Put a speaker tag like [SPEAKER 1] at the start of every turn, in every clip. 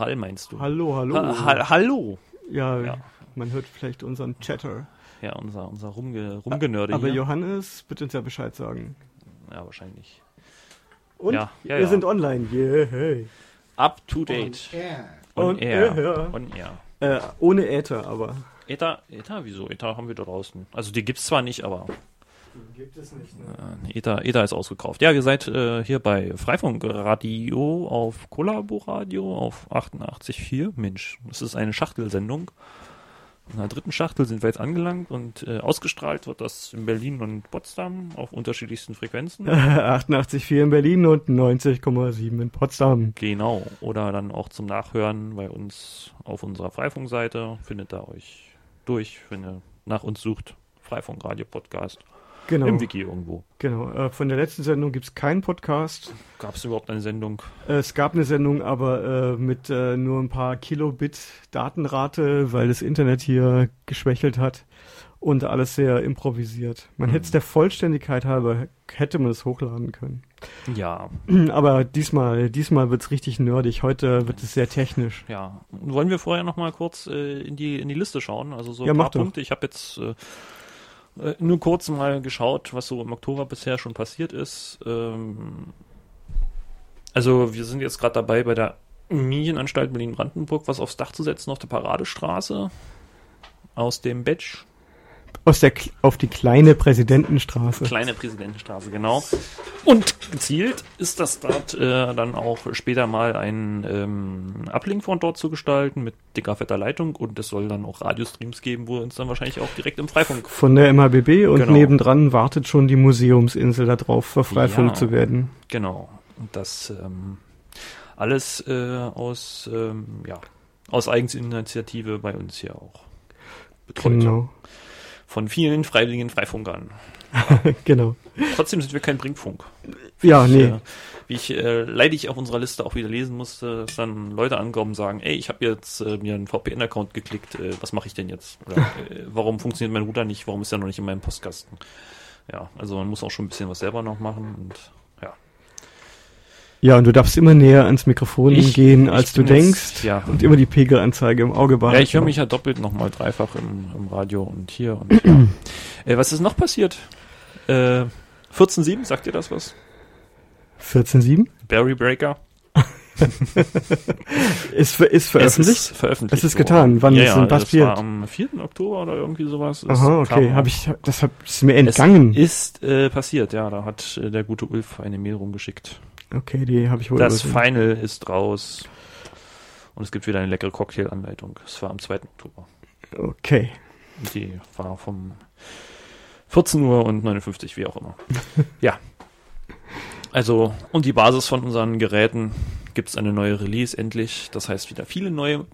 [SPEAKER 1] Hall meinst du?
[SPEAKER 2] Hallo, hallo.
[SPEAKER 1] Ha ha hallo.
[SPEAKER 2] Ja,
[SPEAKER 1] Ja.
[SPEAKER 2] man hört vielleicht unseren Chatter.
[SPEAKER 1] Ja, unser, unser Rumge Rumgenörde
[SPEAKER 2] Aber
[SPEAKER 1] hier.
[SPEAKER 2] Johannes wird uns ja Bescheid sagen.
[SPEAKER 1] Ja, wahrscheinlich.
[SPEAKER 2] Und
[SPEAKER 1] Ja, ja,
[SPEAKER 2] wir
[SPEAKER 1] ja.
[SPEAKER 2] sind online. Yeah, hey.
[SPEAKER 1] Up to date. On,
[SPEAKER 2] On
[SPEAKER 1] air.
[SPEAKER 2] air.
[SPEAKER 1] On air.
[SPEAKER 2] Äh, ohne Äther, aber.
[SPEAKER 1] Ether, Ether, wieso? Ether haben wir da draußen. Also die gibt's zwar nicht, aber
[SPEAKER 2] Gibt es nicht, ne?
[SPEAKER 1] äh, Ether, Ether ist ausgekauft. Ja, ihr seid äh, hier bei Freifunk Radio auf Kollaboradio auf 88.4. Mensch, das ist eine Schachtelsendung. In der dritten Schachtel sind wir jetzt angelangt und äh, ausgestrahlt wird das in Berlin und Potsdam auf unterschiedlichsten Frequenzen.
[SPEAKER 2] 88,4 in Berlin und 90,7 in Potsdam.
[SPEAKER 1] Genau. Oder dann auch zum Nachhören bei uns auf unserer Freifunk-Seite. Findet ihr euch durch, wenn ihr nach uns sucht. Freifunk Radio Podcast.
[SPEAKER 2] Genau.
[SPEAKER 1] Im Wiki irgendwo.
[SPEAKER 2] genau. Äh, von der letzten Sendung gibt es keinen Podcast.
[SPEAKER 1] Gab es überhaupt eine Sendung?
[SPEAKER 2] Äh, es gab eine Sendung, aber äh, mit äh, nur ein paar Kilobit Datenrate, weil das Internet hier geschwächelt hat und alles sehr improvisiert. Man
[SPEAKER 1] Mhm.
[SPEAKER 2] hätte es der Vollständigkeit halber, hätte man es hochladen können.
[SPEAKER 1] Ja,
[SPEAKER 2] Aber diesmal, diesmal wird es richtig nerdig. Heute wird es sehr technisch.
[SPEAKER 1] ja. Wollen wir vorher noch mal kurz äh, in, die, in die Liste schauen? Also so
[SPEAKER 2] Ja,
[SPEAKER 1] ein
[SPEAKER 2] mach
[SPEAKER 1] paar
[SPEAKER 2] doch.
[SPEAKER 1] Punkte. Ich habe jetzt äh, äh, nur kurz mal geschaut, was so im Oktober bisher schon passiert ist. Ähm, also wir sind jetzt gerade dabei, bei der Medienanstalt Berlin-Brandenburg was aufs Dach zu setzen auf der Paradestraße aus dem Badge.
[SPEAKER 2] Aus der, auf die kleine Präsidentenstraße.
[SPEAKER 1] Kleine Präsidentenstraße, genau. Und gezielt ist das dort äh, dann auch später mal ein ähm, Uplink von dort zu gestalten mit dicker fetter Leitung und es soll dann auch Radiostreams geben, wo uns dann wahrscheinlich auch direkt im Freifunk.
[SPEAKER 2] Von der MHBB und
[SPEAKER 1] Genau.
[SPEAKER 2] nebendran wartet schon die Museumsinsel darauf, verfreifunk
[SPEAKER 1] Ja.
[SPEAKER 2] zu werden.
[SPEAKER 1] Genau. Und das ähm, alles äh, aus, ähm, ja, aus Eigeninitiative bei uns hier auch betreut.
[SPEAKER 2] Genau.
[SPEAKER 1] Von vielen freiwilligen Freifunkern.
[SPEAKER 2] genau.
[SPEAKER 1] Trotzdem sind wir kein Brinkfunk.
[SPEAKER 2] Ja,
[SPEAKER 1] Ich,
[SPEAKER 2] nee.
[SPEAKER 1] äh, wie ich äh, leidig auf unserer Liste auch wieder lesen musste, dass dann Leute ankommen und sagen, ey, ich habe jetzt äh, mir einen VPN-Account geklickt, äh, was mache ich denn jetzt? Oder äh, warum funktioniert mein Router nicht? Warum ist er noch nicht in meinem Postkasten? Ja, also man muss auch schon ein bisschen was selber noch machen und ja.
[SPEAKER 2] Und du darfst immer näher ans Mikrofon
[SPEAKER 1] Ich-
[SPEAKER 2] gehen, als du denkst.
[SPEAKER 1] jetzt- ja.
[SPEAKER 2] Und immer die Pegelanzeige im Auge behalten.
[SPEAKER 1] Ja, ich höre mich ja doppelt nochmal dreifach im, im Radio und hier und ja. äh, Was ist noch passiert? Äh, 14.7, sagt ihr das was?
[SPEAKER 2] 14.7?
[SPEAKER 1] Barry Breaker?
[SPEAKER 2] Ist, ver- ist veröffentlicht?
[SPEAKER 1] Es ist veröffentlicht.
[SPEAKER 2] Es ist getan. Wann
[SPEAKER 1] ja,
[SPEAKER 2] ist denn
[SPEAKER 1] das
[SPEAKER 2] passiert?
[SPEAKER 1] war am 4. Oktober oder irgendwie sowas. Es
[SPEAKER 2] Aha, okay. Hab ich, das hab, ist mir entgangen.
[SPEAKER 1] Es ist äh, passiert, ja. Da hat äh, der gute Ulf eine Mail rumgeschickt.
[SPEAKER 2] Okay, die habe ich wohl
[SPEAKER 1] Das
[SPEAKER 2] übersehen.
[SPEAKER 1] Final ist raus. Und es gibt wieder eine leckere Cocktailanleitung. Es war am 2. Oktober.
[SPEAKER 2] Okay.
[SPEAKER 1] Die war vom 14 Uhr und 59, wie auch immer. ja. Also, und die Basis von unseren Geräten gibt es eine neue Release endlich. Das heißt, wieder viele neue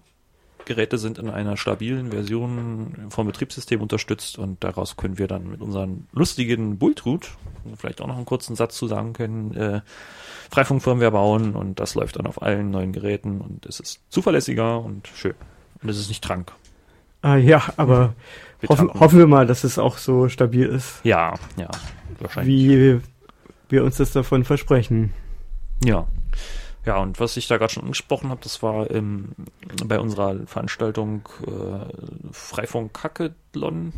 [SPEAKER 1] Geräte sind in einer stabilen Version vom Betriebssystem unterstützt und daraus können wir dann mit unseren lustigen wir vielleicht auch noch einen kurzen Satz zu sagen können, äh, Freifunkfirmware bauen und das läuft dann auf allen neuen Geräten und es ist zuverlässiger und schön. Und es ist nicht trank.
[SPEAKER 2] Ah, ja, aber
[SPEAKER 1] Wir
[SPEAKER 2] hoffen, hoffen wir mal, dass es auch so stabil ist,
[SPEAKER 1] Ja, ja, wahrscheinlich.
[SPEAKER 2] wie wir uns das davon versprechen.
[SPEAKER 1] Ja. Ja, und was ich da gerade schon angesprochen habe, das war ähm, bei unserer Veranstaltung äh, Freifunk Hackathon.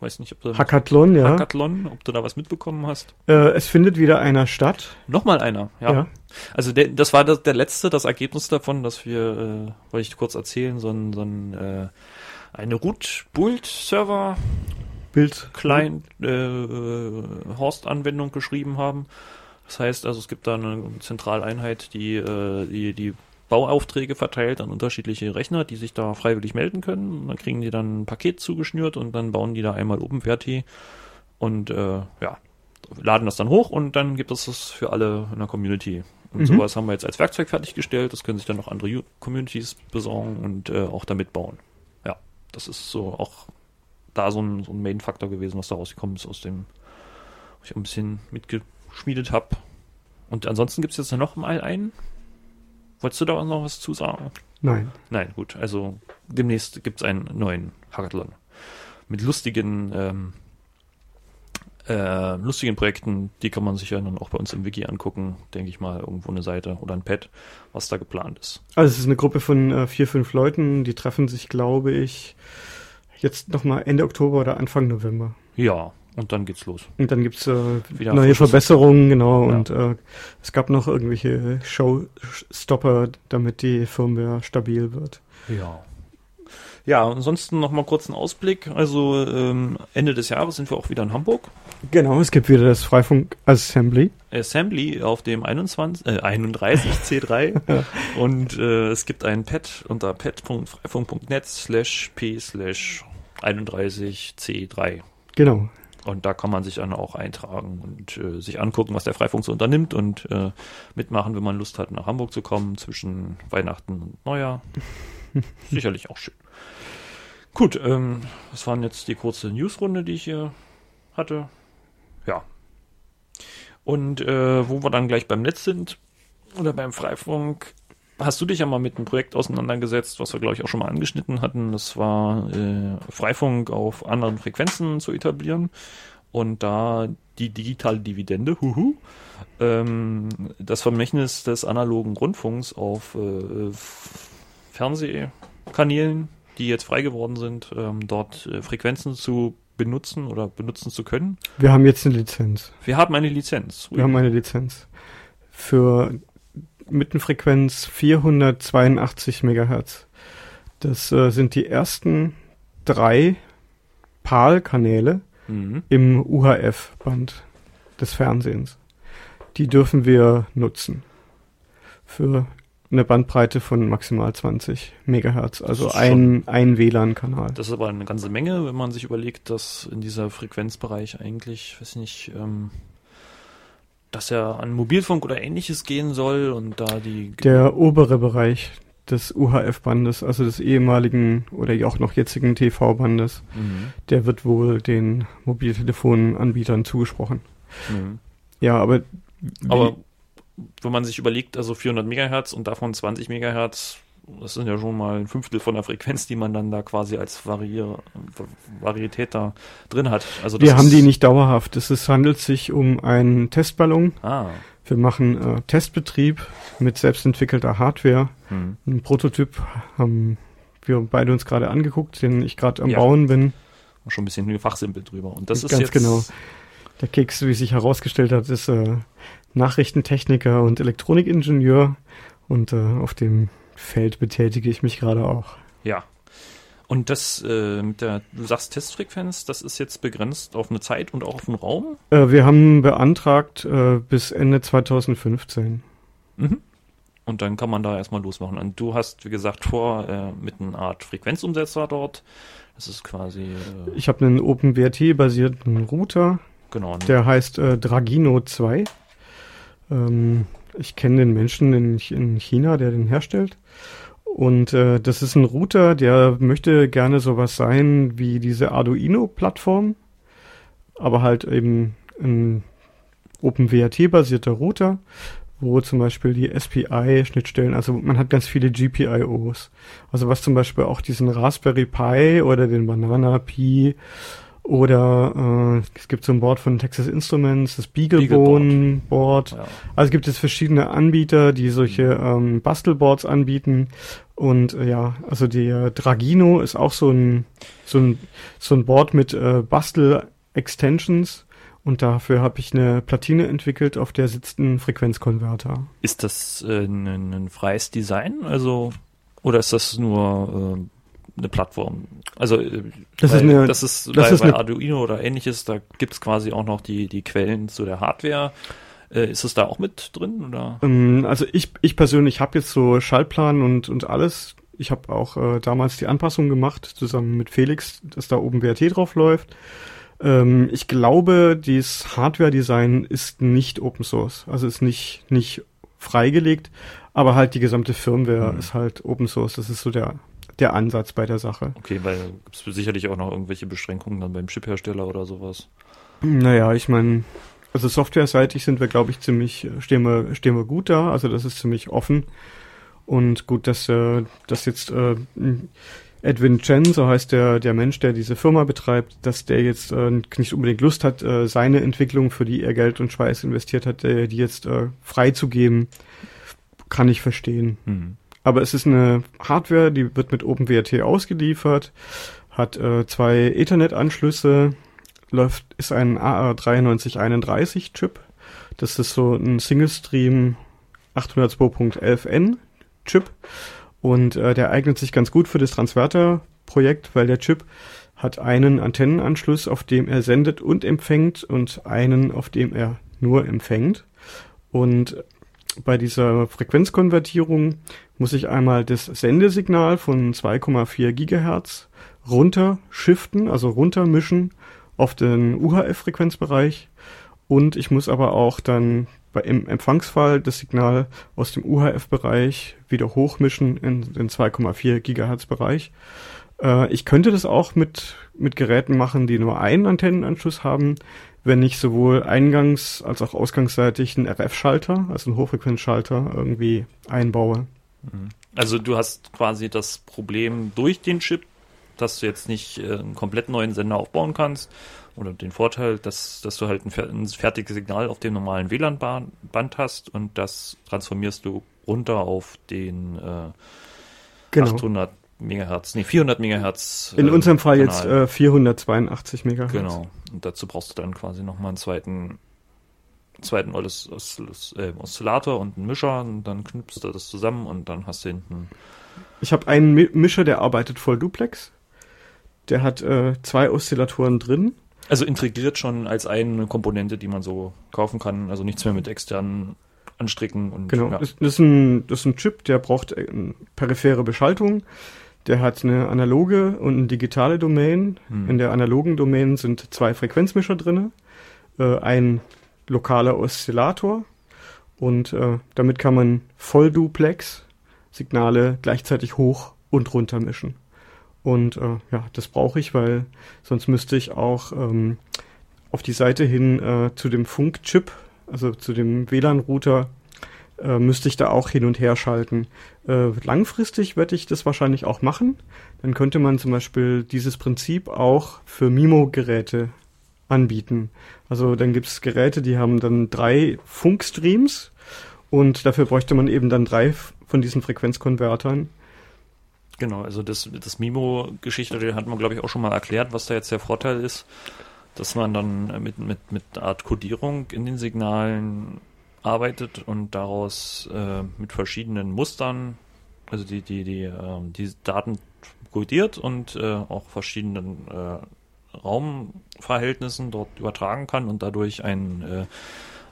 [SPEAKER 1] Weiß nicht, ob du
[SPEAKER 2] Hackathon, ja.
[SPEAKER 1] Hackathon, ob du da was mitbekommen hast.
[SPEAKER 2] Äh, es findet wieder einer statt.
[SPEAKER 1] Nochmal einer, ja.
[SPEAKER 2] Ja.
[SPEAKER 1] Also der, das war das, der letzte, das Ergebnis davon, dass wir, äh, wollte ich kurz erzählen, so ein, so ein äh, eine Root-Bult-Server
[SPEAKER 2] Bild.
[SPEAKER 1] Client äh, Horst-Anwendung geschrieben haben. Das heißt also, es gibt da eine Zentraleinheit, die, äh, die die Bauaufträge verteilt an unterschiedliche Rechner, die sich da freiwillig melden können. Und dann kriegen die dann ein Paket zugeschnürt und dann bauen die da einmal OpenWrt und äh, ja, laden das dann hoch und dann gibt es das für alle in der Community. Und
[SPEAKER 2] Mhm.
[SPEAKER 1] sowas haben wir jetzt als Werkzeug fertiggestellt. Das können sich dann noch andere Communities besorgen und äh, auch damit bauen. Ja, das ist so auch da so ein, so ein Main-Faktor gewesen, was da rausgekommen ist aus dem, wo ich ein bisschen mitgeschmiedet habe. Und ansonsten gibt es jetzt noch mal einen. Wolltest du da noch was zu sagen?
[SPEAKER 2] Nein.
[SPEAKER 1] Nein, gut. Also demnächst gibt es einen neuen Hackathon. Mit lustigen ähm, äh, lustigen Projekten, die kann man sich ja dann auch bei uns im Wiki angucken, denke ich mal, irgendwo eine Seite oder ein Pad, was da geplant ist.
[SPEAKER 2] Also es ist eine Gruppe von äh, vier, fünf Leuten, die treffen sich, glaube ich, jetzt nochmal Ende Oktober oder Anfang November.
[SPEAKER 1] Ja, und dann geht's los.
[SPEAKER 2] Und dann gibt's äh, neue Verbesserungen, genau,
[SPEAKER 1] Ja.
[SPEAKER 2] und äh, es gab noch irgendwelche Showstopper, damit die Firmware stabil wird.
[SPEAKER 1] Ja. Ja, ansonsten noch mal kurz einen Ausblick. Also ähm, Ende des Jahres sind wir auch wieder in Hamburg.
[SPEAKER 2] Genau, es gibt wieder das Freifunk Assembly.
[SPEAKER 1] Assembly auf dem 21, äh, 31 C3
[SPEAKER 2] Ja.
[SPEAKER 1] und äh, es gibt ein Pad unter pad.freifunk.net slash p slash 31 C3
[SPEAKER 2] Genau.
[SPEAKER 1] Und da kann man sich dann auch eintragen und äh, sich angucken, was der Freifunk so unternimmt und äh, mitmachen, wenn man Lust hat, nach Hamburg zu kommen zwischen Weihnachten und Neujahr. Sicherlich auch schön. Gut, ähm, das waren jetzt die kurze Newsrunde, die ich hier hatte. Ja. Und äh, wo wir dann gleich beim Netz sind oder beim Freifunk, hast du dich ja mal mit einem Projekt auseinandergesetzt, was wir, glaube ich, auch schon mal angeschnitten hatten. Das war äh, Freifunk auf anderen Frequenzen zu etablieren und da die digitale Dividende, huhu, ähm, das Vermächtnis des analogen Rundfunks auf äh, Fernsehkanälen, die jetzt frei geworden sind, ähm, dort äh, Frequenzen zu benutzen oder benutzen zu können.
[SPEAKER 2] Wir haben jetzt eine Lizenz.
[SPEAKER 1] Wir haben eine Lizenz.
[SPEAKER 2] Wir haben eine Lizenz für Mittenfrequenz 482 Megahertz. Das äh, sind die ersten drei PAL-Kanäle
[SPEAKER 1] mhm.
[SPEAKER 2] im UHF-Band des Fernsehens. Die dürfen wir nutzen. Für eine Bandbreite von maximal 20 Megahertz. Also ein, ein WLAN-Kanal.
[SPEAKER 1] Das ist aber eine ganze Menge, wenn man sich überlegt, dass in dieser Frequenzbereich eigentlich, weiß nicht, ähm, dass er an Mobilfunk oder ähnliches gehen soll und da die
[SPEAKER 2] Der obere Bereich des UHF-Bandes, also des ehemaligen oder auch noch jetzigen TV-Bandes,
[SPEAKER 1] Mhm.
[SPEAKER 2] der wird wohl den Mobiltelefonanbietern zugesprochen.
[SPEAKER 1] Mhm.
[SPEAKER 2] Ja, aber,
[SPEAKER 1] Aber wenn man sich überlegt, also 400 Megahertz und davon 20 Megahertz, das sind ja schon mal ein Fünftel von der Frequenz, die man dann da quasi als Varier Varietät da drin hat. Also
[SPEAKER 2] wir haben
[SPEAKER 1] ist-
[SPEAKER 2] die nicht dauerhaft. Es ist, handelt sich um einen Testballon.
[SPEAKER 1] Ah.
[SPEAKER 2] Wir machen äh, Testbetrieb mit selbstentwickelter Hardware.
[SPEAKER 1] Hm.
[SPEAKER 2] Ein Prototyp haben wir beide uns gerade angeguckt, den ich gerade am
[SPEAKER 1] Ja.
[SPEAKER 2] Bauen bin.
[SPEAKER 1] Schon ein bisschen gefachsimpelt drüber. Und das ist
[SPEAKER 2] Ganz
[SPEAKER 1] jetzt
[SPEAKER 2] genau. Der Keks, wie sich herausgestellt hat, ist äh, Nachrichtentechniker und Elektronikingenieur. Und äh, auf dem Feld betätige ich mich gerade auch.
[SPEAKER 1] Ja. Und das äh, mit der, du sagst Testfrequenz, das ist jetzt begrenzt auf eine Zeit und auch auf einen Raum?
[SPEAKER 2] Äh, wir haben beantragt äh, bis Ende 2015.
[SPEAKER 1] Mhm. Und dann kann man da erstmal losmachen. Und du hast, wie gesagt, vor äh, mit einer Art Frequenzumsetzer dort. Das ist quasi, äh,
[SPEAKER 2] Ich habe einen OpenWRT-basierten Router,
[SPEAKER 1] genau. ein-
[SPEAKER 2] der heißt äh, Dragino 2. Ähm, ich kenne den Menschen in, in China, der den herstellt. Und äh, das ist ein Router, der möchte gerne sowas sein wie diese Arduino-Plattform, aber halt eben ein OpenWRT-basierter Router, wo zum Beispiel die SPI-Schnittstellen, also man hat ganz viele GPIOs. Also was zum Beispiel auch diesen Raspberry Pi oder den Banana Pi oder äh, es gibt so ein Board von Texas Instruments, das Beaglebone Board.
[SPEAKER 1] ja.
[SPEAKER 2] Also gibt es verschiedene Anbieter, die solche ähm, Bastelboards anbieten. Und äh, ja, also der Dragino ist auch so ein so ein so ein Board mit äh, Bastel-Extensions. Und dafür habe ich eine Platine entwickelt, auf der sitzt ein Frequenzkonverter.
[SPEAKER 1] Ist das äh, ein, ein freies Design? Also, oder ist das nur äh, eine Plattform? Also, äh,
[SPEAKER 2] Das ist eine-
[SPEAKER 1] das ist,
[SPEAKER 2] das
[SPEAKER 1] bei,
[SPEAKER 2] ist
[SPEAKER 1] bei Arduino oder ähnliches, da gibt es quasi auch noch die, die Quellen zu der Hardware. Äh, ist es da auch mit drin? Oder?
[SPEAKER 2] Ähm, also ich, ich persönlich habe jetzt so Schaltplan und, und alles. Ich habe auch äh, damals die Anpassung gemacht, zusammen mit Felix, dass da oben WRT drauf läuft. Ähm, ich glaube, dieses Hardware-Design ist nicht Open Source, also ist nicht, nicht freigelegt, aber halt die gesamte Firmware
[SPEAKER 1] Mhm.
[SPEAKER 2] ist halt Open Source. Das ist so der, der Ansatz bei der Sache.
[SPEAKER 1] Okay, weil gibt es sicherlich auch noch irgendwelche Beschränkungen dann beim Chiphersteller oder sowas.
[SPEAKER 2] Naja, ich meine, also softwareseitig sind wir, glaube ich, ziemlich, äh, stehen wir, stehen wir gut da. Also das ist ziemlich offen. Und gut, dass äh, das jetzt äh, Edwin Chen, so heißt der, der Mensch, der diese Firma betreibt, dass der jetzt äh, nicht unbedingt Lust hat, äh, seine Entwicklung, für die er Geld und Schweiß investiert hat, äh, die jetzt äh, freizugeben, kann ich verstehen. Mhm. Aber es ist eine Hardware, die wird mit OpenWrt ausgeliefert, hat äh, zwei Ethernet-Anschlüsse, läuft, ist ein AA9331-Chip. Das ist so ein Single-Stream 802.11n Chip und äh, der eignet sich ganz gut für das Transverter-Projekt, weil der Chip hat einen Antennenanschluss, auf dem er sendet und empfängt und einen, auf dem er nur empfängt. Und bei dieser Frequenzkonvertierung muss ich einmal das Sendesignal von 2,4 Gigahertz runter shiften, also runtermischen auf den UHF-Frequenzbereich. Und ich muss aber auch dann bei, im Empfangsfall das Signal aus dem UHF-Bereich wieder hochmischen in den 2,4 Gigahertz-Bereich. Äh, ich könnte das auch mit, mit Geräten machen, die nur einen Antennenanschluss haben, wenn ich sowohl eingangs- als auch ausgangsseitig einen RF-Schalter, also einen Hochfrequenzschalter, irgendwie einbaue.
[SPEAKER 1] Also du hast quasi das Problem durch den Chip, dass du jetzt nicht äh, einen komplett neuen Sender aufbauen kannst, oder den Vorteil, dass, dass du halt ein, ein fertiges Signal auf dem normalen WLAN-Band hast und das transformierst du runter auf den äh, genau. 800 Megahertz, nee, 400 Megahertz.
[SPEAKER 2] In äh, unserem Fall Kanal. jetzt äh, 482 Megahertz.
[SPEAKER 1] Genau. Und dazu brauchst du dann quasi nochmal einen zweiten, zweiten Osz Osz äh, Oszillator und einen Mischer und dann knüpfst du das zusammen und dann hast du hinten.
[SPEAKER 2] Ich habe einen Mischer, der arbeitet voll Duplex. Der hat äh, zwei Oszillatoren drin
[SPEAKER 1] also integriert schon als eine Komponente, die man so kaufen kann, also nichts mehr mit externen anstricken und
[SPEAKER 2] genau. Ja. Das, ist ein, das ist ein Chip, der braucht eine periphere Beschaltung. Der hat eine analoge und eine digitale Domain. Hm. In der analogen Domain sind zwei Frequenzmischer drinne, äh, ein lokaler Oszillator und äh, damit kann man Vollduplex Signale gleichzeitig hoch und runter mischen. Und äh, ja, das brauche ich, weil sonst müsste ich auch ähm, auf die Seite hin äh, zu dem Funkchip, also zu dem WLAN-Router, äh, müsste ich da auch hin und her schalten. Äh, langfristig werde ich das wahrscheinlich auch machen. Dann könnte man zum Beispiel dieses Prinzip auch für MIMO-Geräte anbieten. Also dann gibt es Geräte, die haben dann drei Funkstreams und dafür bräuchte man eben dann drei von diesen Frequenzkonvertern
[SPEAKER 1] Genau, also das, das Mimo-Geschichte, hat man, glaube ich, auch schon mal erklärt, was da jetzt der Vorteil ist, dass man dann mit, mit, mit Art Codierung in den Signalen arbeitet und daraus äh, mit verschiedenen Mustern, also die, die, die, äh, die Daten codiert und äh, auch verschiedenen äh, Raumverhältnissen dort übertragen kann und dadurch ein äh,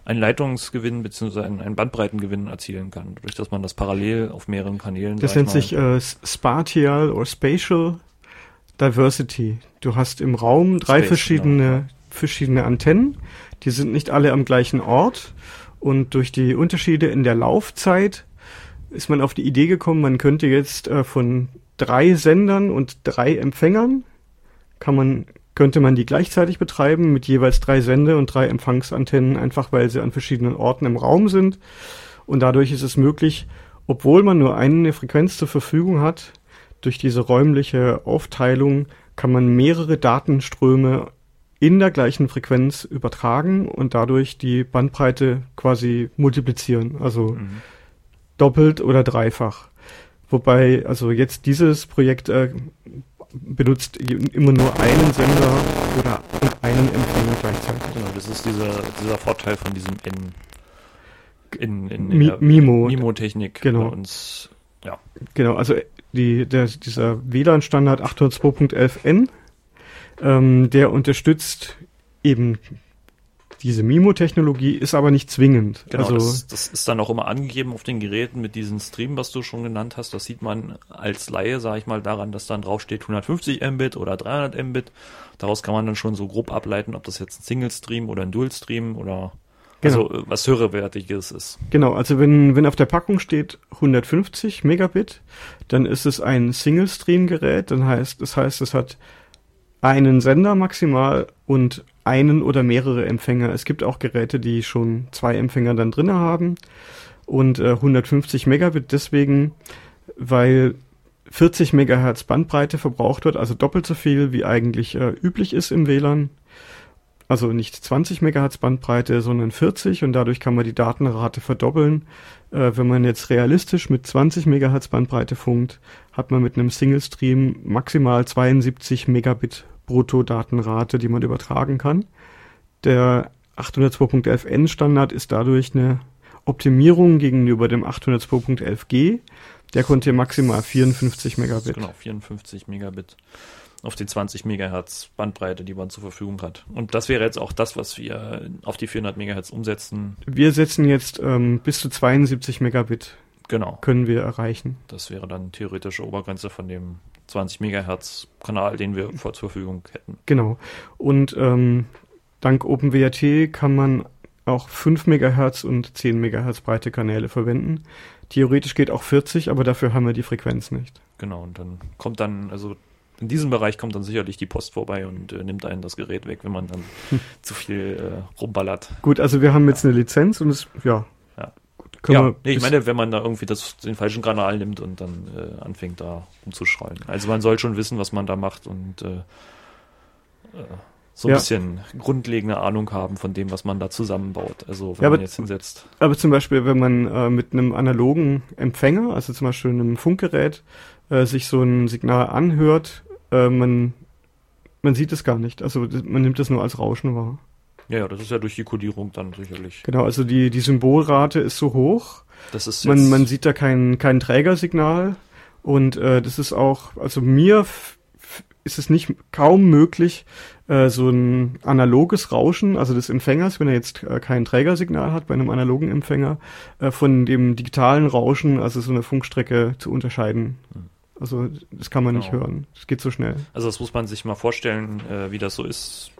[SPEAKER 1] einen Leitungsgewinn bzw. einen, Bandbreitengewinn erzielen kann, durch dass man das parallel auf mehreren Kanälen.
[SPEAKER 2] Das nennt sich äh, Spatial oder Spatial Diversity. Du hast im Raum drei Space, verschiedene, genau. verschiedene Antennen, die sind nicht alle am gleichen Ort und durch die Unterschiede in der Laufzeit ist man auf die Idee gekommen, man könnte jetzt äh, von drei Sendern und drei Empfängern kann man könnte man die gleichzeitig betreiben mit jeweils drei Sende- und drei Empfangsantennen, einfach weil sie an verschiedenen Orten im Raum sind. Und dadurch ist es möglich, obwohl man nur eine Frequenz zur Verfügung hat, durch diese räumliche Aufteilung kann man mehrere Datenströme in der gleichen Frequenz übertragen und dadurch die Bandbreite quasi multiplizieren, also mhm. doppelt oder dreifach. Wobei also jetzt dieses Projekt äh, benutzt immer nur einen Sender oder einen Empfänger gleichzeitig.
[SPEAKER 1] Genau, das ist dieser, dieser Vorteil von diesem N
[SPEAKER 2] in, in, in Mi Mimo.
[SPEAKER 1] Mimo-Technik
[SPEAKER 2] genau. bei uns. Ja. Genau, also die, der, dieser WLAN-Standard 802.11n, ähm, der unterstützt eben diese MIMO-Technologie ist aber nicht zwingend.
[SPEAKER 1] Genau, also, das, das, ist dann auch immer angegeben auf den Geräten mit diesem Stream, was du schon genannt hast. Das sieht man als Laie, sage ich mal, daran, dass dann draufsteht 150 Mbit oder 300 Mbit. Daraus kann man dann schon so grob ableiten, ob das jetzt ein Single-Stream oder ein Dual-Stream oder genau. also was höherwertiges ist.
[SPEAKER 2] Genau, also wenn, wenn auf der Packung steht 150 Megabit, dann ist es ein Single-Stream-Gerät. Dann heißt, das heißt, es hat einen Sender maximal und einen oder mehrere Empfänger. Es gibt auch Geräte, die schon zwei Empfänger dann drinne haben und äh, 150 Megabit deswegen, weil 40 Megahertz Bandbreite verbraucht wird, also doppelt so viel, wie eigentlich äh, üblich ist im WLAN. Also nicht 20 Megahertz Bandbreite, sondern 40 und dadurch kann man die Datenrate verdoppeln. Äh, wenn man jetzt realistisch mit 20 Megahertz Bandbreite funkt, hat man mit einem Single Stream maximal 72 Megabit Brutto-Datenrate, die man übertragen kann. Der 802.11n Standard ist dadurch eine Optimierung gegenüber dem 802.11g. Der konnte maximal 54 Megabit.
[SPEAKER 1] Genau, 54 Megabit auf die 20 Megahertz Bandbreite, die man zur Verfügung hat. Und das wäre jetzt auch das, was wir auf die 400 Megahertz umsetzen.
[SPEAKER 2] Wir setzen jetzt ähm, bis zu 72 Megabit.
[SPEAKER 1] Genau.
[SPEAKER 2] Können wir erreichen.
[SPEAKER 1] Das wäre dann theoretische Obergrenze von dem 20 Megahertz Kanal, den wir vor zur Verfügung hätten.
[SPEAKER 2] Genau. Und ähm, dank OpenWRT kann man auch 5 Megahertz und 10 Megahertz breite Kanäle verwenden. Theoretisch geht auch 40, aber dafür haben wir die Frequenz nicht.
[SPEAKER 1] Genau, und dann kommt dann, also in diesem Bereich kommt dann sicherlich die Post vorbei und äh, nimmt einen das Gerät weg, wenn man dann hm. zu viel äh, rumballert.
[SPEAKER 2] Gut, also wir haben jetzt eine Lizenz und es, ja.
[SPEAKER 1] Ja, ja nee, ich meine, wenn man da irgendwie das, den falschen Kanal nimmt und dann äh, anfängt da rumzuschreien. Also man soll schon wissen, was man da macht und äh, äh so ein ja. bisschen grundlegende Ahnung haben von dem, was man da zusammenbaut. Also wenn
[SPEAKER 2] ja,
[SPEAKER 1] man jetzt hinsetzt.
[SPEAKER 2] Aber zum Beispiel, wenn man äh, mit einem analogen Empfänger, also zum Beispiel einem Funkgerät, äh, sich so ein Signal anhört, äh, man, man sieht es gar nicht. Also man nimmt es nur als Rauschen wahr.
[SPEAKER 1] Ja, ja, das ist ja durch die Kodierung dann sicherlich.
[SPEAKER 2] Genau, also die, die Symbolrate ist so hoch.
[SPEAKER 1] Das ist
[SPEAKER 2] man, man sieht da kein, kein Trägersignal. Und äh, das ist auch, also mir ist es nicht kaum möglich, äh, so ein analoges Rauschen, also des Empfängers, wenn er jetzt äh, kein Trägersignal hat bei einem analogen Empfänger, äh, von dem digitalen Rauschen, also so eine Funkstrecke zu unterscheiden. Hm. Also das kann man genau. nicht hören. Das geht so schnell.
[SPEAKER 1] Also das muss man sich mal vorstellen, äh, wie das so ist.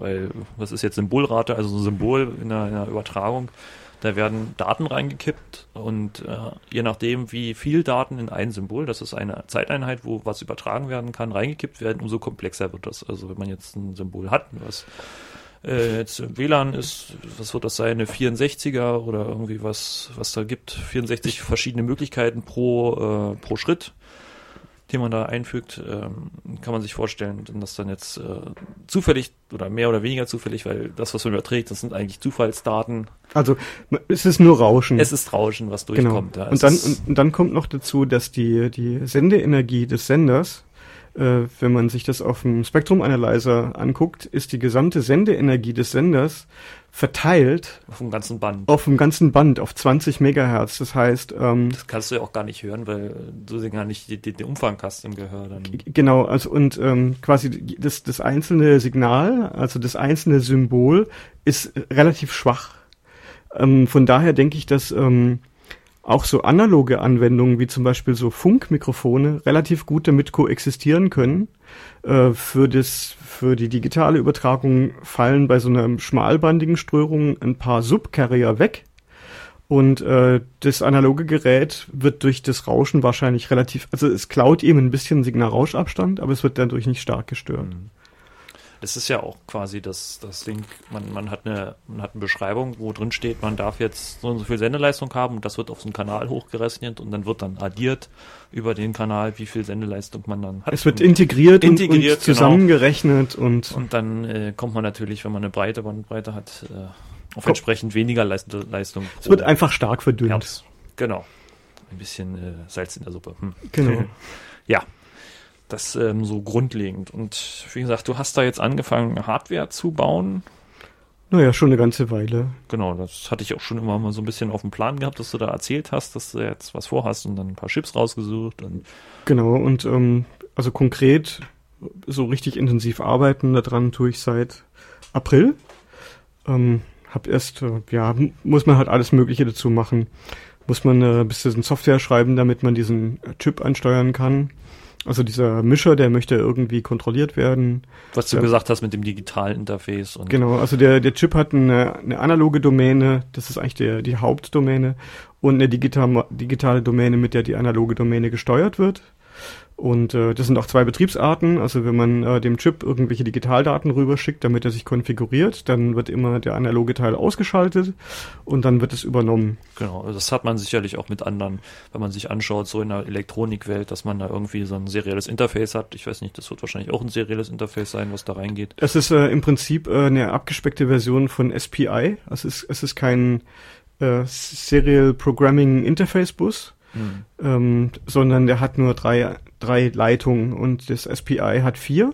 [SPEAKER 1] Weil, was ist jetzt Symbolrate, also ein Symbol in einer, in einer Übertragung? Da werden Daten reingekippt und äh, je nachdem, wie viel Daten in ein Symbol, das ist eine Zeiteinheit, wo was übertragen werden kann, reingekippt werden, umso komplexer wird das. Also wenn man jetzt ein Symbol hat, was äh, jetzt WLAN ist, was wird das sein, eine 64er oder irgendwie was, was da gibt, 64 verschiedene Möglichkeiten pro, äh, pro Schritt den man da einfügt, ähm, kann man sich vorstellen, wenn das dann jetzt äh, zufällig oder mehr oder weniger zufällig, weil das, was man überträgt, das sind eigentlich Zufallsdaten.
[SPEAKER 2] Also es ist nur Rauschen.
[SPEAKER 1] Es ist Rauschen, was genau. durchkommt.
[SPEAKER 2] Genau. Ja. Und, dann, und, und, dann kommt noch dazu, dass die, die Sendeenergie des Senders, äh, wenn man sich das auf dem Spektrum Analyzer anguckt, ist die gesamte Sendeenergie des Senders verteilt.
[SPEAKER 1] Auf dem ganzen Band.
[SPEAKER 2] Auf dem ganzen Band, auf 20 Megahertz. Das heißt. Ähm,
[SPEAKER 1] das kannst du ja auch gar nicht hören, weil du gar nicht den, den Umfang hast im Gehör. Dann.
[SPEAKER 2] Genau, also und ähm, quasi das, das einzelne Signal, also das einzelne Symbol, ist relativ schwach. Ähm, von daher denke ich, dass ähm, auch so analoge Anwendungen wie zum Beispiel so Funkmikrofone relativ gut damit koexistieren können. Äh, für, das, für die digitale Übertragung fallen bei so einer schmalbandigen Ströhrung ein paar Subcarrier weg. Und äh, das analoge Gerät wird durch das Rauschen wahrscheinlich relativ, also es klaut ihm ein bisschen Signalrauschabstand, aber es wird dadurch nicht stark gestört. Mhm.
[SPEAKER 1] Das ist ja auch quasi das, das Ding, man, man, hat eine, man hat eine Beschreibung, wo drin steht, man darf jetzt so und so viel Sendeleistung haben und das wird auf so einen Kanal hochgerechnet und dann wird dann addiert über den Kanal, wie viel Sendeleistung man dann hat.
[SPEAKER 2] Es wird integriert, integriert und, und genau. zusammengerechnet genau. und.
[SPEAKER 1] Und dann äh, kommt man natürlich, wenn man eine breite Bandbreite hat, äh, auf entsprechend weniger Leist Leistung.
[SPEAKER 2] Es wird einfach stark verdünnt.
[SPEAKER 1] Herz. Genau. Ein bisschen äh, Salz in der Suppe. Hm.
[SPEAKER 2] Genau.
[SPEAKER 1] ja. Das ähm, so grundlegend. Und wie gesagt, du hast da jetzt angefangen, Hardware zu bauen.
[SPEAKER 2] Naja, schon eine ganze Weile.
[SPEAKER 1] Genau, das hatte ich auch schon immer mal so ein bisschen auf dem Plan gehabt, dass du da erzählt hast, dass du jetzt was vorhast und dann ein paar Chips rausgesucht. Und
[SPEAKER 2] genau, und ähm, also konkret so richtig intensiv arbeiten daran tue ich seit April. Ähm, hab erst, äh, ja, muss man halt alles Mögliche dazu machen. Muss man äh, ein bisschen Software schreiben, damit man diesen Chip ansteuern kann. Also dieser Mischer, der möchte irgendwie kontrolliert werden.
[SPEAKER 1] Was du
[SPEAKER 2] ja.
[SPEAKER 1] gesagt hast mit dem digitalen Interface.
[SPEAKER 2] Und genau, also der, der Chip hat eine, eine analoge Domäne, das ist eigentlich der, die Hauptdomäne, und eine digital, digitale Domäne, mit der die analoge Domäne gesteuert wird. Und äh, das sind auch zwei Betriebsarten. Also wenn man äh, dem Chip irgendwelche Digitaldaten rüberschickt, damit er sich konfiguriert, dann wird immer der analoge Teil ausgeschaltet und dann wird es übernommen.
[SPEAKER 1] Genau, also das hat man sicherlich auch mit anderen, wenn man sich anschaut, so in der Elektronikwelt, dass man da irgendwie so ein serielles Interface hat. Ich weiß nicht, das wird wahrscheinlich auch ein serielles Interface sein, was da reingeht.
[SPEAKER 2] Es ist äh, im Prinzip äh, eine abgespeckte Version von SPI. Es ist, es ist kein äh, Serial Programming Interface Bus, hm. ähm, sondern der hat nur drei, drei Leitungen und das SPI hat vier.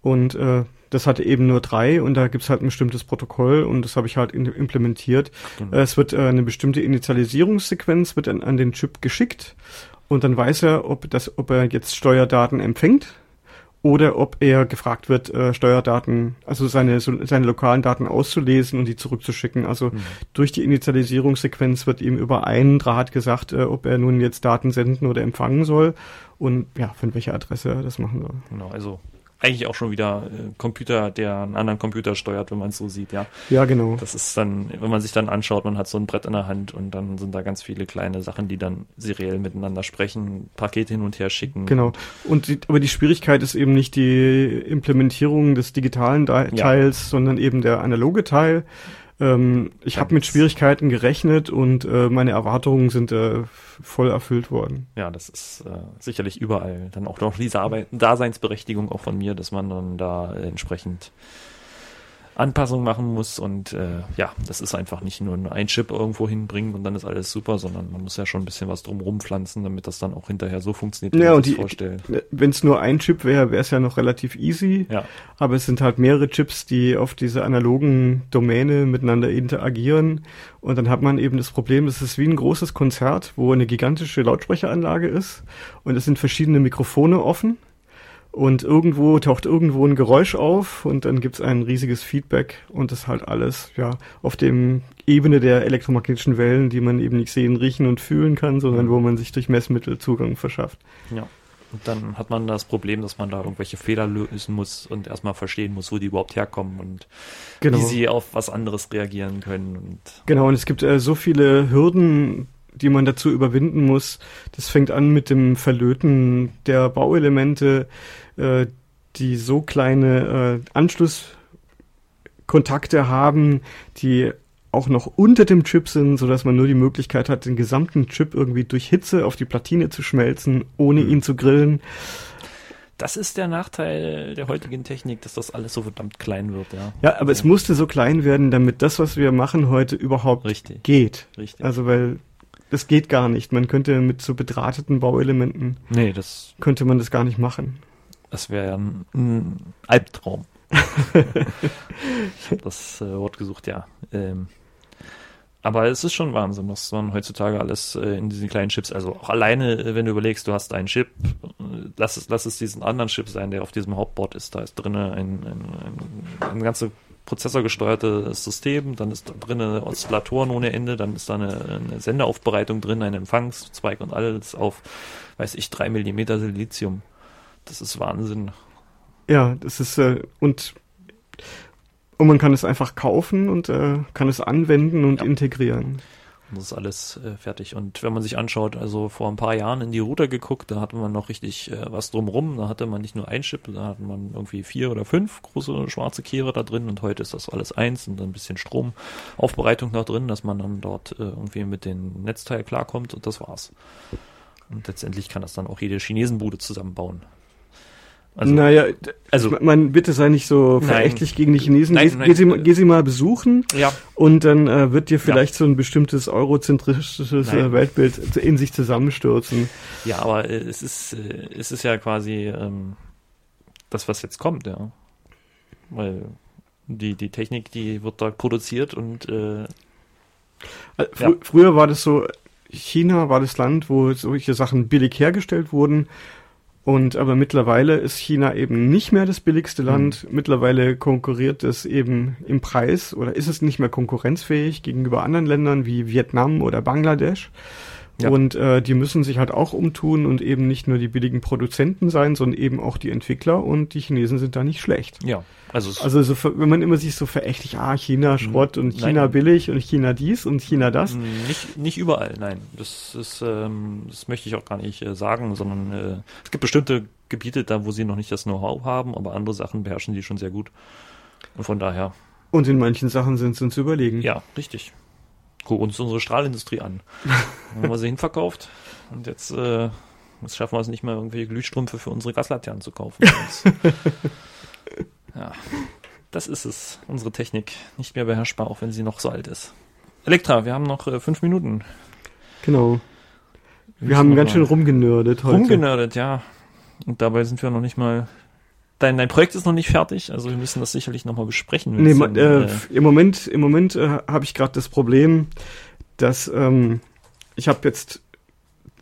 [SPEAKER 2] Und äh, das hatte eben nur drei und da gibt's halt ein bestimmtes Protokoll und das habe ich halt implementiert. Genau. Es wird äh, eine bestimmte Initialisierungssequenz wird an, an den Chip geschickt und dann weiß er, ob das, ob er jetzt Steuerdaten empfängt oder ob er gefragt wird, äh, Steuerdaten, also seine, so, seine lokalen Daten auszulesen und die zurückzuschicken. Also mhm. durch die Initialisierungssequenz wird ihm über einen Draht gesagt, äh, ob er nun jetzt Daten senden oder empfangen soll und ja, von welcher Adresse er das machen soll.
[SPEAKER 1] Genau, also eigentlich auch schon wieder äh, Computer, der einen anderen Computer steuert, wenn man es so sieht, ja.
[SPEAKER 2] Ja, genau.
[SPEAKER 1] Das ist dann, wenn man sich dann anschaut, man hat so ein Brett in der Hand und dann sind da ganz viele kleine Sachen, die dann seriell miteinander sprechen, Pakete hin und her schicken.
[SPEAKER 2] Genau. Und die, aber die Schwierigkeit ist eben nicht die Implementierung des digitalen Teils, ja. sondern eben der analoge Teil. Ähm, ich habe mit Schwierigkeiten gerechnet und äh, meine Erwartungen sind äh, voll erfüllt worden.
[SPEAKER 1] Ja, das ist äh, sicherlich überall dann auch noch diese Arbeit, Daseinsberechtigung auch von mir, dass man dann da entsprechend Anpassungen machen muss und äh, ja, das ist einfach nicht nur ein Chip irgendwo hinbringen und dann ist alles super, sondern man muss ja schon ein bisschen was drumherum pflanzen, damit das dann auch hinterher so funktioniert,
[SPEAKER 2] wie ja, man sich vorstellt. Wenn es nur ein Chip wäre, wäre es ja noch relativ easy,
[SPEAKER 1] ja.
[SPEAKER 2] aber es sind halt mehrere Chips, die auf diese analogen Domäne miteinander interagieren und dann hat man eben das Problem, es ist wie ein großes Konzert, wo eine gigantische Lautsprecheranlage ist und es sind verschiedene Mikrofone offen und irgendwo taucht irgendwo ein Geräusch auf und dann gibt's ein riesiges Feedback und das halt alles ja auf dem Ebene der elektromagnetischen Wellen, die man eben nicht sehen, riechen und fühlen kann, sondern wo man sich durch Messmittel Zugang verschafft.
[SPEAKER 1] Ja. Und dann hat man das Problem, dass man da irgendwelche Fehler lösen muss und erstmal verstehen muss, wo die überhaupt herkommen und genau. wie sie auf was anderes reagieren können. Und
[SPEAKER 2] genau, und es gibt äh, so viele Hürden, die man dazu überwinden muss. Das fängt an mit dem Verlöten der Bauelemente, äh, die so kleine äh, Anschlusskontakte haben, die auch noch unter dem Chip sind, so dass man nur die Möglichkeit hat, den gesamten Chip irgendwie durch Hitze auf die Platine zu schmelzen, ohne mhm. ihn zu grillen.
[SPEAKER 1] Das ist der Nachteil der heutigen Technik, dass das alles so verdammt klein wird, ja.
[SPEAKER 2] Ja, aber es musste so klein werden, damit das, was wir machen heute, überhaupt
[SPEAKER 1] Richtig.
[SPEAKER 2] geht.
[SPEAKER 1] Richtig.
[SPEAKER 2] Also weil das geht gar nicht. Man könnte mit so bedrahteten Bauelementen,
[SPEAKER 1] nee, das
[SPEAKER 2] könnte man das gar nicht machen.
[SPEAKER 1] Das wäre ja ein, ein Albtraum. ich habe das äh, Wort gesucht, ja. Ähm, aber es ist schon Wahnsinn, was man heutzutage alles äh, in diesen kleinen Chips, also auch alleine, äh, wenn du überlegst, du hast einen Chip, äh, lass es, lass es diesen anderen Chip sein, der auf diesem Hauptboard ist, da ist drinnen ein, ein, ein, ein ganze prozessorgesteuertes System, dann ist da drin Oszillatoren ohne Ende, dann ist da eine, eine Sendeaufbereitung drin, ein Empfangszweig und alles auf, weiß ich, drei Millimeter Silizium. Das ist Wahnsinn.
[SPEAKER 2] Ja, das ist äh, und und man kann es einfach kaufen und äh, kann es anwenden und ja. integrieren.
[SPEAKER 1] Das ist alles äh, fertig. Und wenn man sich anschaut, also vor ein paar Jahren in die Router geguckt, da hatte man noch richtig äh, was drumrum. Da hatte man nicht nur ein Chip, da hatte man irgendwie vier oder fünf große schwarze Kehre da drin und heute ist das alles eins und ein bisschen Stromaufbereitung noch drin, dass man dann dort äh, irgendwie mit den Netzteil klarkommt und das war's. Und letztendlich kann das dann auch jede Chinesenbude zusammenbauen.
[SPEAKER 2] Also, naja, also man bitte sei nicht so verächtlich gegen die Chinesen. Nein, geh, nein, geh, sie, geh sie mal besuchen
[SPEAKER 1] ja.
[SPEAKER 2] und dann äh, wird dir vielleicht ja. so ein bestimmtes eurozentrisches äh, Weltbild in sich zusammenstürzen.
[SPEAKER 1] Ja, aber äh, es ist äh, es ist ja quasi ähm, das, was jetzt kommt, ja. Weil die die Technik, die wird da produziert und äh,
[SPEAKER 2] äh Fr ja. früher war das so, China war das Land, wo solche Sachen billig hergestellt wurden und aber mittlerweile ist China eben nicht mehr das billigste Land. Mhm. Mittlerweile konkurriert es eben im Preis oder ist es nicht mehr konkurrenzfähig gegenüber anderen Ländern wie Vietnam oder Bangladesch. Ja. Und äh, die müssen sich halt auch umtun und eben nicht nur die billigen Produzenten sein, sondern eben auch die Entwickler und die Chinesen sind da nicht schlecht.
[SPEAKER 1] Ja.
[SPEAKER 2] Also, also so, wenn man immer sich so verächtlich, ah, China Schrott und China nein. billig und China dies und China das.
[SPEAKER 1] Nicht, nicht überall, nein. Das ist, ähm, das möchte ich auch gar nicht äh, sagen, sondern äh, es gibt bestimmte Gebiete da, wo sie noch nicht das Know-how haben, aber andere Sachen beherrschen die schon sehr gut. Und von daher.
[SPEAKER 2] Und in manchen Sachen sind sie uns überlegen.
[SPEAKER 1] Ja, richtig. Guck uns unsere Strahlindustrie an. haben wir sie hinverkauft und jetzt, äh, jetzt schaffen wir es nicht mehr, irgendwelche Glühstrümpfe für unsere Gaslaternen zu kaufen. ja, das ist es. Unsere Technik. Nicht mehr beherrschbar, auch wenn sie noch so alt ist. Elektra, wir haben noch äh, fünf Minuten.
[SPEAKER 2] Genau. Wir, wir haben ganz schön rumgenördet
[SPEAKER 1] heute. Rumgenördet, ja. Und dabei sind wir noch nicht mal dein, dein Projekt ist noch nicht fertig, also wir müssen das sicherlich nochmal besprechen.
[SPEAKER 2] Nee, dann, äh, äh, im Moment, im Moment äh, habe ich gerade das Problem, dass ähm, ich habe jetzt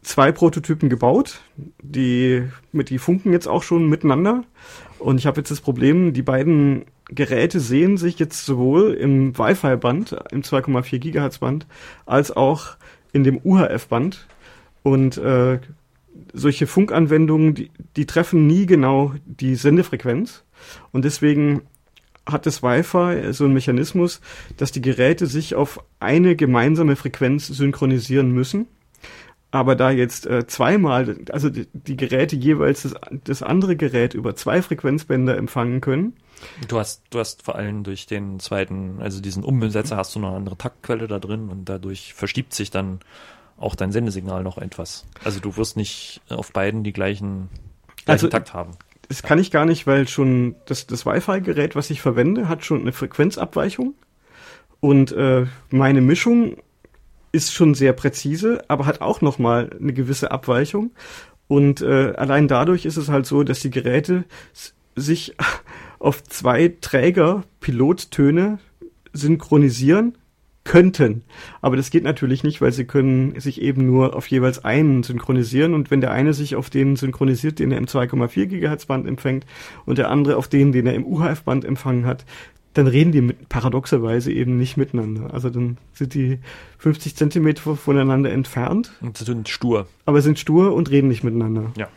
[SPEAKER 2] zwei Prototypen gebaut, die mit die funken jetzt auch schon miteinander und ich habe jetzt das Problem, die beiden Geräte sehen sich jetzt sowohl im Wi-Fi-Band, im 2,4 Gigahertz Band, als auch in dem UHF-Band und äh, solche Funkanwendungen, die, die treffen nie genau die Sendefrequenz. Und deswegen hat das Wi-Fi so einen Mechanismus, dass die Geräte sich auf eine gemeinsame Frequenz synchronisieren müssen. Aber da jetzt äh, zweimal, also die, die Geräte jeweils das, das, andere Gerät über zwei Frequenzbänder empfangen können.
[SPEAKER 1] Du hast, du hast vor allem durch den zweiten, also diesen Umsetzer hast du noch eine andere Taktquelle da drin und dadurch verschiebt sich dann auch dein Sendesignal noch etwas. Also du wirst nicht auf beiden die gleichen, gleichen also, Takt haben.
[SPEAKER 2] Das kann ich gar nicht, weil schon das, das Wi-Fi-Gerät, was ich verwende, hat schon eine Frequenzabweichung. Und äh, meine Mischung ist schon sehr präzise, aber hat auch nochmal eine gewisse Abweichung. Und äh, allein dadurch ist es halt so, dass die Geräte sich auf zwei Träger Pilottöne synchronisieren könnten. Aber das geht natürlich nicht, weil sie können sich eben nur auf jeweils einen synchronisieren und wenn der eine sich auf den synchronisiert, den er im 2,4 Gigahertz Band empfängt und der andere auf den, den er im UHF Band empfangen hat, dann reden die mit, paradoxerweise eben nicht miteinander. Also dann sind die 50 Zentimeter voneinander entfernt.
[SPEAKER 1] Und sind stur.
[SPEAKER 2] Aber sind stur und reden nicht miteinander.
[SPEAKER 1] Ja.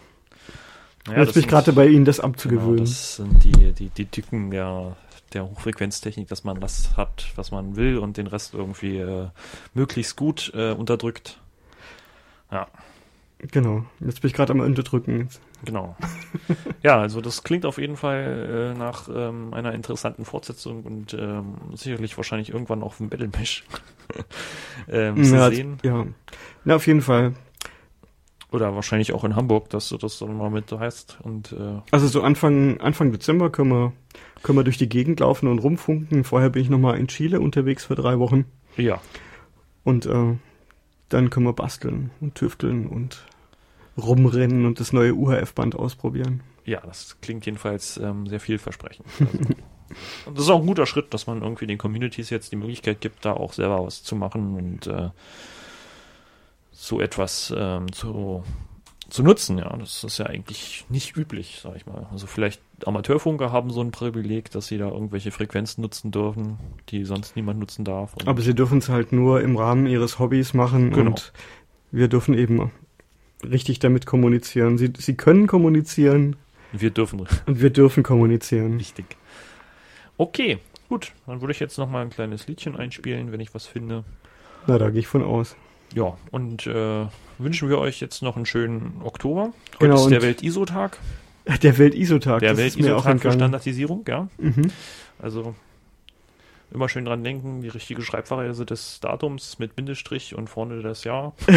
[SPEAKER 2] Naja, Jetzt bin ich gerade dabei, ihnen das abzugewöhnen. Genau,
[SPEAKER 1] das sind die, die, die Tücken der der Hochfrequenztechnik, dass man das hat, was man will und den Rest irgendwie äh, möglichst gut äh, unterdrückt. Ja.
[SPEAKER 2] Genau, jetzt bin ich gerade am Unterdrücken.
[SPEAKER 1] Genau. ja, also das klingt auf jeden Fall äh, nach ähm, einer interessanten Fortsetzung und ähm, sicherlich wahrscheinlich irgendwann auch ein Battle Mesh
[SPEAKER 2] ähm, ja, zu sehen. Ja. ja, auf jeden Fall.
[SPEAKER 1] Oder wahrscheinlich auch in Hamburg, dass du das dann mal mit heißt. Und, äh
[SPEAKER 2] also so Anfang, Anfang Dezember können wir, können wir durch die Gegend laufen und rumfunken. Vorher bin ich nochmal in Chile unterwegs für drei Wochen.
[SPEAKER 1] Ja.
[SPEAKER 2] Und äh, dann können wir basteln und tüfteln und rumrennen und das neue UHF-Band ausprobieren.
[SPEAKER 1] Ja, das klingt jedenfalls ähm, sehr vielversprechend. Also, das ist auch ein guter Schritt, dass man irgendwie den Communities jetzt die Möglichkeit gibt, da auch selber was zu machen und äh, so etwas ähm, zu, zu nutzen. Ja, das ist ja eigentlich nicht üblich, sag ich mal. Also vielleicht Amateurfunker haben so ein Privileg, dass sie da irgendwelche Frequenzen nutzen dürfen, die sonst niemand nutzen darf.
[SPEAKER 2] Aber sie dürfen es halt nur im Rahmen ihres Hobbys machen genau. und wir dürfen eben richtig damit kommunizieren. Sie, sie können kommunizieren.
[SPEAKER 1] Wir dürfen.
[SPEAKER 2] Und wir dürfen kommunizieren.
[SPEAKER 1] Richtig. Okay, gut. Dann würde ich jetzt noch mal ein kleines Liedchen einspielen, wenn ich was finde.
[SPEAKER 2] Na, da gehe ich von aus.
[SPEAKER 1] Ja, und äh, wünschen wir euch jetzt noch einen schönen Oktober. Heute genau, ist der Welt-ISO-Tag.
[SPEAKER 2] Der Welt-ISO-Tag.
[SPEAKER 1] Der Welt-ISO-Tag für Standardisierung, ja. Mhm. Also immer schön dran denken, die richtige Schreibweise des Datums mit Bindestrich und vorne das Jahr.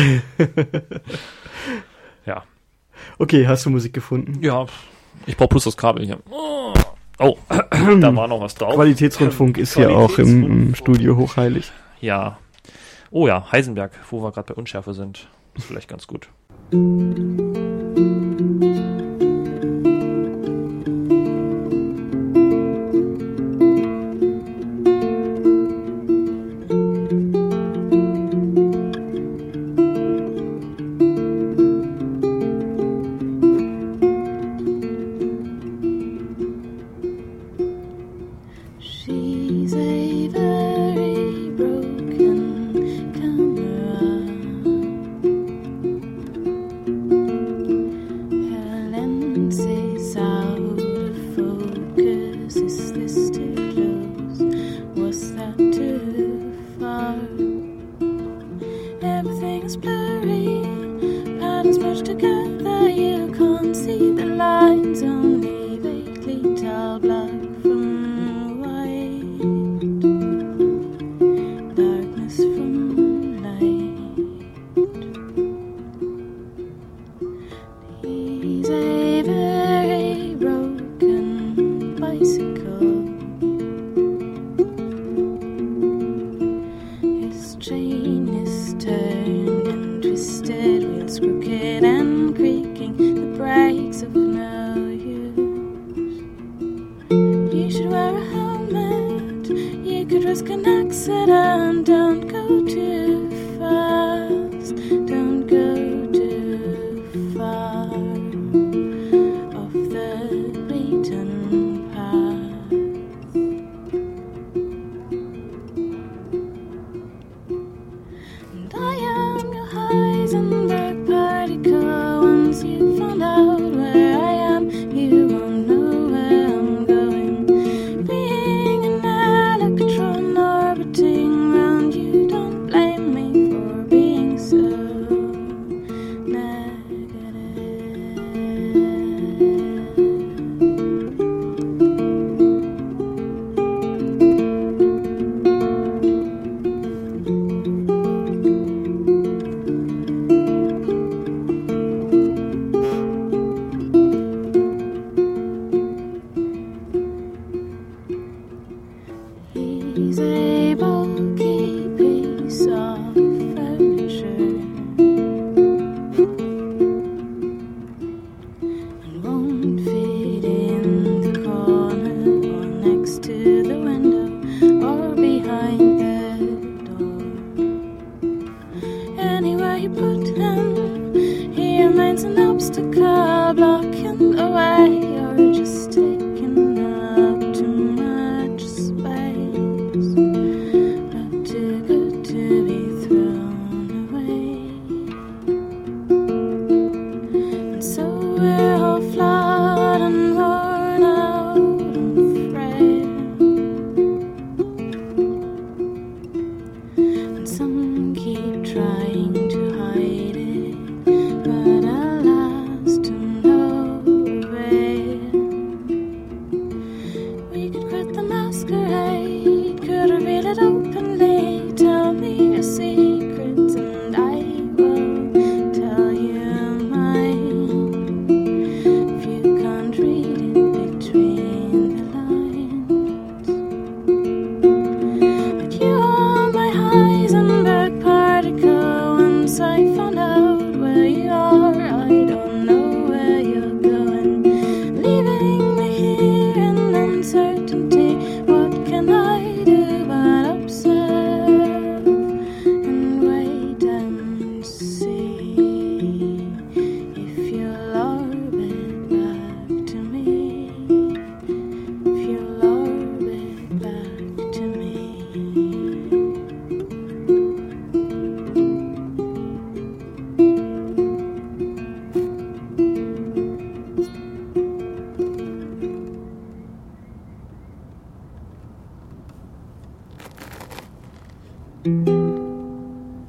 [SPEAKER 1] ja.
[SPEAKER 2] Okay, hast du Musik gefunden?
[SPEAKER 1] Ja, ich brauche plus das Kabel hier. Oh, da war noch was drauf.
[SPEAKER 2] Qualitätsrundfunk ist hier auch im, im Studio hochheilig.
[SPEAKER 1] Ja, Oh ja, Heisenberg, wo wir gerade bei Unschärfe sind. Ist vielleicht ganz gut.
[SPEAKER 3] dangerous connection. Don't go to. easy.